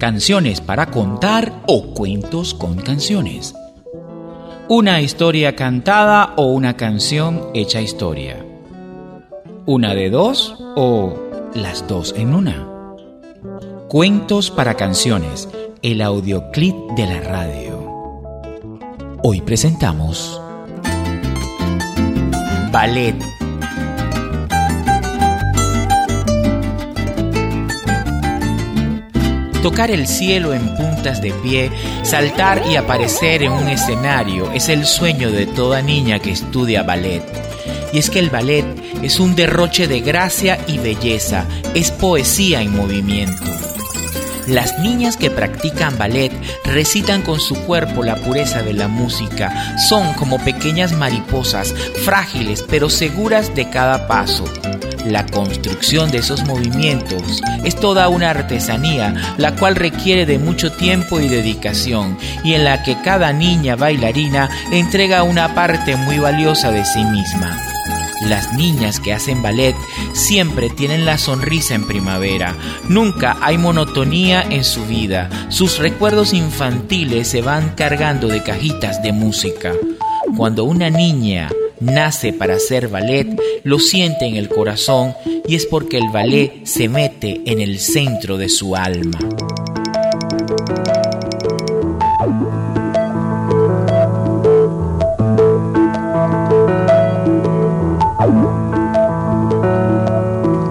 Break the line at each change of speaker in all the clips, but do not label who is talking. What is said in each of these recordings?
canciones para contar o cuentos con canciones. Una historia cantada o una canción hecha historia. Una de dos o las dos en una. Cuentos para canciones, el audioclip de la radio. Hoy presentamos Ballet Tocar el cielo en puntas de pie, saltar y aparecer en un escenario es el sueño de toda niña que estudia ballet. Y es que el ballet es un derroche de gracia y belleza, es poesía en movimiento. Las niñas que practican ballet recitan con su cuerpo la pureza de la música. Son como pequeñas mariposas, frágiles pero seguras de cada paso. La construcción de esos movimientos es toda una artesanía, la cual requiere de mucho tiempo y dedicación, y en la que cada niña bailarina entrega una parte muy valiosa de sí misma. Las niñas que hacen ballet siempre tienen la sonrisa en primavera, nunca hay monotonía en su vida, sus recuerdos infantiles se van cargando de cajitas de música. Cuando una niña nace para hacer ballet, lo siente en el corazón y es porque el ballet se mete en el centro de su alma.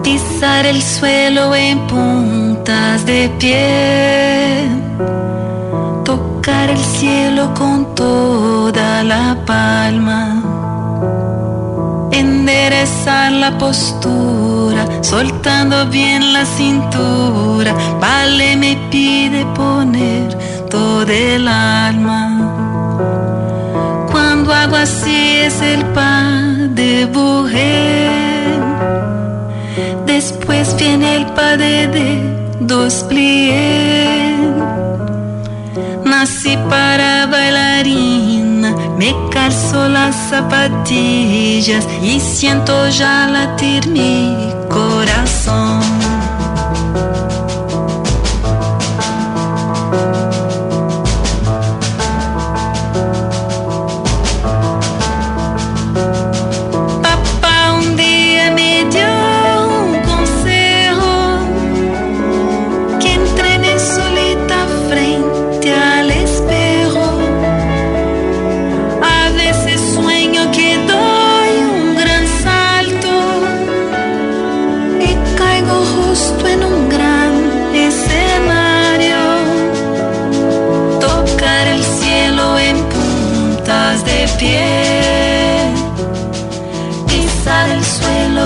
Pisar el suelo en puntas de pie, tocar el cielo con toda la palma enderezar la postura, soltando bien la cintura. Vale me pide poner todo el alma. Cuando hago así es el pan de mujer. Después viene el pas de dos pliés. Nací para bailarina me calzo las zapatillas y siento ya latir mi corazón.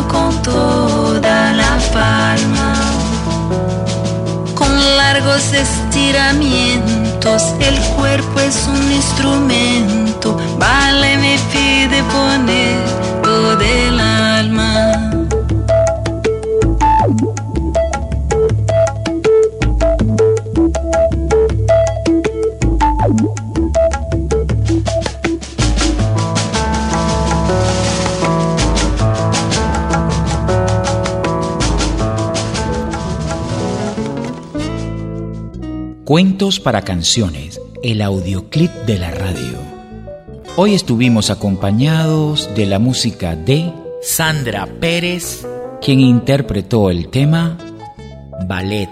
Con toda la palma, con largos estiramientos, el cuerpo es un instrumento, vale me pide
Cuentos para canciones, el audioclip de la radio. Hoy estuvimos acompañados de la música de Sandra Pérez, quien interpretó el tema Ballet